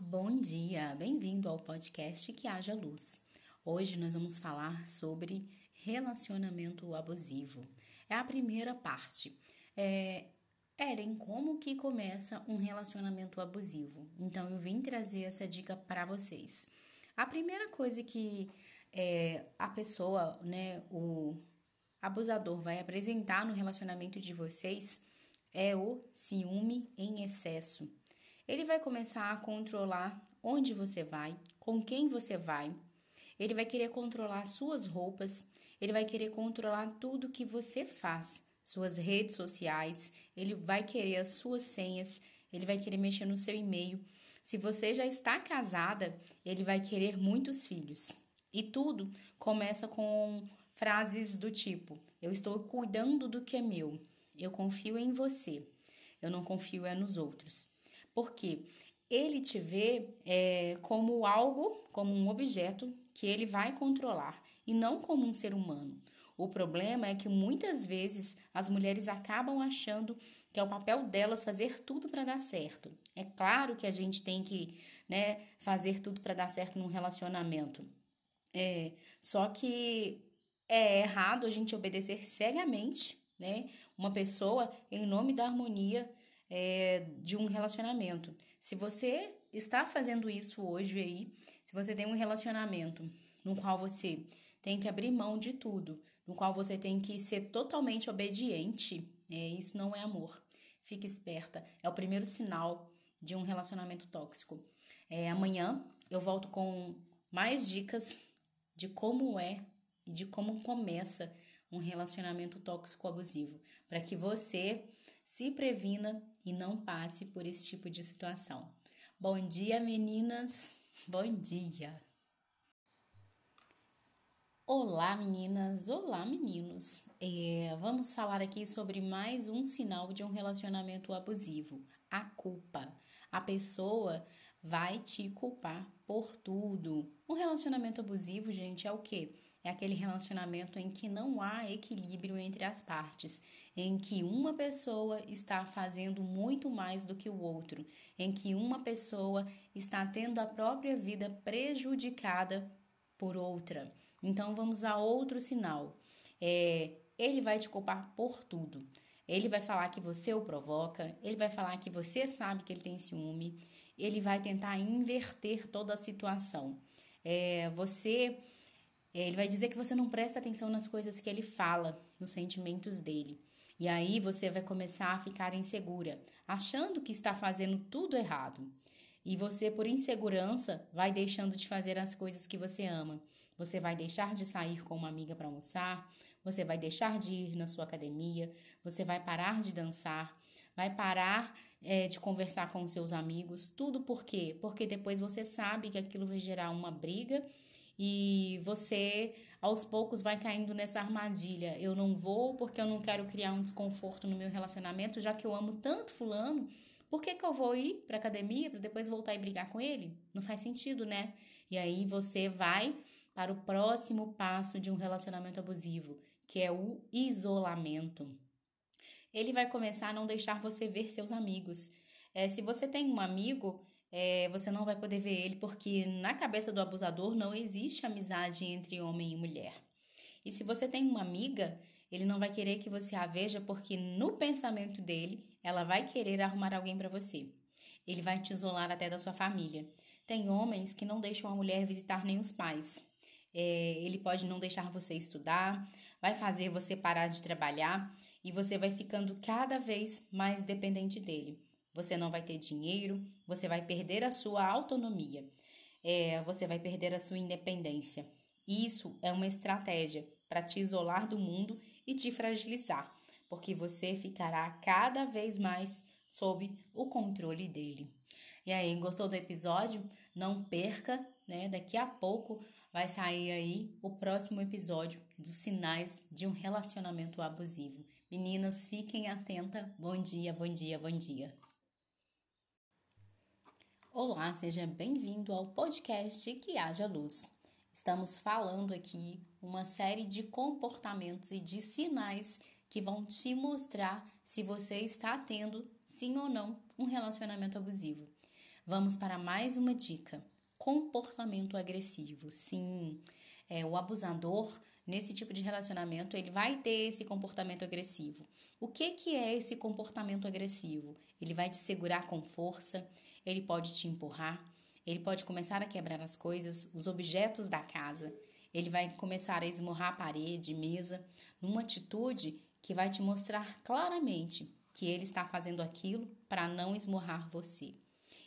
Bom dia, bem-vindo ao podcast Que Haja Luz. Hoje nós vamos falar sobre relacionamento abusivo. É a primeira parte. É, Eren, como que começa um relacionamento abusivo? Então eu vim trazer essa dica para vocês. A primeira coisa que é, a pessoa, né, o abusador vai apresentar no relacionamento de vocês é o ciúme em excesso. Ele vai começar a controlar onde você vai, com quem você vai. Ele vai querer controlar suas roupas, ele vai querer controlar tudo que você faz, suas redes sociais, ele vai querer as suas senhas, ele vai querer mexer no seu e-mail. Se você já está casada, ele vai querer muitos filhos. E tudo começa com frases do tipo: Eu estou cuidando do que é meu, eu confio em você, eu não confio é nos outros. Porque ele te vê é, como algo, como um objeto que ele vai controlar e não como um ser humano. O problema é que muitas vezes as mulheres acabam achando que é o papel delas fazer tudo para dar certo. É claro que a gente tem que né, fazer tudo para dar certo num relacionamento. É, só que é errado a gente obedecer cegamente né, uma pessoa em nome da harmonia é, de um relacionamento. Se você está fazendo isso hoje aí, se você tem um relacionamento no qual você tem que abrir mão de tudo, no qual você tem que ser totalmente obediente, é, isso não é amor. Fique esperta, é o primeiro sinal de um relacionamento tóxico. É, amanhã eu volto com mais dicas de como é e de como começa um relacionamento tóxico abusivo, para que você se previna e não passe por esse tipo de situação. Bom dia, meninas. Bom dia. Olá, meninas. Olá, meninos. É, vamos falar aqui sobre mais um sinal de um relacionamento abusivo: a culpa. A pessoa vai te culpar por tudo. Um relacionamento abusivo, gente, é o quê? É aquele relacionamento em que não há equilíbrio entre as partes, em que uma pessoa está fazendo muito mais do que o outro, em que uma pessoa está tendo a própria vida prejudicada por outra. Então vamos a outro sinal. É, ele vai te culpar por tudo. Ele vai falar que você o provoca, ele vai falar que você sabe que ele tem ciúme, ele vai tentar inverter toda a situação. É, você ele vai dizer que você não presta atenção nas coisas que ele fala, nos sentimentos dele. E aí você vai começar a ficar insegura, achando que está fazendo tudo errado. E você, por insegurança, vai deixando de fazer as coisas que você ama. Você vai deixar de sair com uma amiga para almoçar, você vai deixar de ir na sua academia, você vai parar de dançar, vai parar é, de conversar com seus amigos. Tudo por quê? Porque depois você sabe que aquilo vai gerar uma briga e você aos poucos vai caindo nessa armadilha. Eu não vou porque eu não quero criar um desconforto no meu relacionamento, já que eu amo tanto fulano. Por que, que eu vou ir para academia para depois voltar e brigar com ele? Não faz sentido, né? E aí você vai para o próximo passo de um relacionamento abusivo, que é o isolamento. Ele vai começar a não deixar você ver seus amigos. É, se você tem um amigo, é, você não vai poder ver ele porque na cabeça do abusador não existe amizade entre homem e mulher. E se você tem uma amiga, ele não vai querer que você a veja porque no pensamento dele, ela vai querer arrumar alguém para você. Ele vai te isolar até da sua família. Tem homens que não deixam a mulher visitar nem os pais. É, ele pode não deixar você estudar, vai fazer você parar de trabalhar e você vai ficando cada vez mais dependente dele. Você não vai ter dinheiro, você vai perder a sua autonomia, é, você vai perder a sua independência. Isso é uma estratégia para te isolar do mundo e te fragilizar, porque você ficará cada vez mais sob o controle dele. E aí, gostou do episódio? Não perca, né? Daqui a pouco vai sair aí o próximo episódio dos sinais de um relacionamento abusivo. Meninas, fiquem atentas. Bom dia, bom dia, bom dia. Olá, seja bem-vindo ao podcast Que Haja Luz. Estamos falando aqui uma série de comportamentos e de sinais que vão te mostrar se você está tendo, sim ou não, um relacionamento abusivo. Vamos para mais uma dica: comportamento agressivo. Sim, é, o abusador nesse tipo de relacionamento ele vai ter esse comportamento agressivo. O que que é esse comportamento agressivo? Ele vai te segurar com força, ele pode te empurrar, ele pode começar a quebrar as coisas, os objetos da casa. Ele vai começar a esmurrar a parede, mesa, numa atitude que vai te mostrar claramente que ele está fazendo aquilo para não esmurrar você.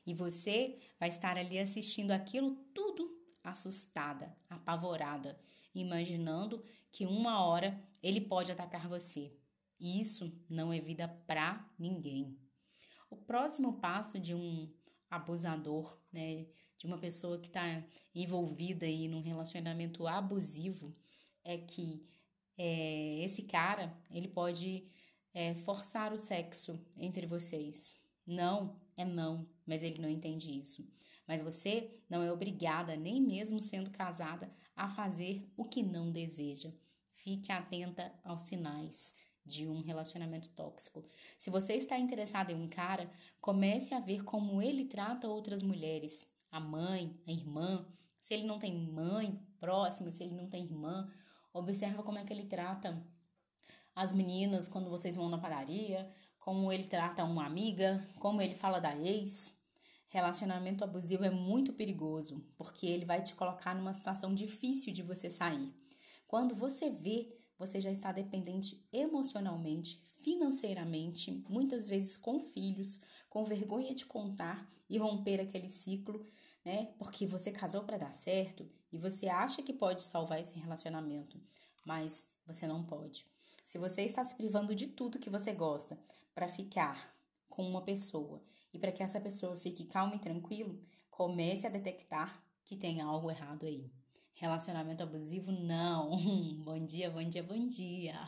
E você vai estar ali assistindo aquilo tudo assustada, apavorada, imaginando que uma hora ele pode atacar você. E isso não é vida para ninguém. O próximo passo de um abusador, né, de uma pessoa que está envolvida aí num relacionamento abusivo, é que é, esse cara ele pode é, forçar o sexo entre vocês. Não é não, mas ele não entende isso. Mas você não é obrigada, nem mesmo sendo casada, a fazer o que não deseja. Fique atenta aos sinais de um relacionamento tóxico. Se você está interessado em um cara, comece a ver como ele trata outras mulheres, a mãe, a irmã. Se ele não tem mãe próxima, se ele não tem irmã, observa como é que ele trata as meninas quando vocês vão na padaria, como ele trata uma amiga, como ele fala da ex. Relacionamento abusivo é muito perigoso, porque ele vai te colocar numa situação difícil de você sair. Quando você vê, você já está dependente emocionalmente, financeiramente, muitas vezes com filhos, com vergonha de contar e romper aquele ciclo, né? Porque você casou para dar certo e você acha que pode salvar esse relacionamento, mas você não pode. Se você está se privando de tudo que você gosta para ficar com uma pessoa e para que essa pessoa fique calma e tranquilo, comece a detectar que tem algo errado aí. Relacionamento abusivo, não. bom dia, bom dia, bom dia.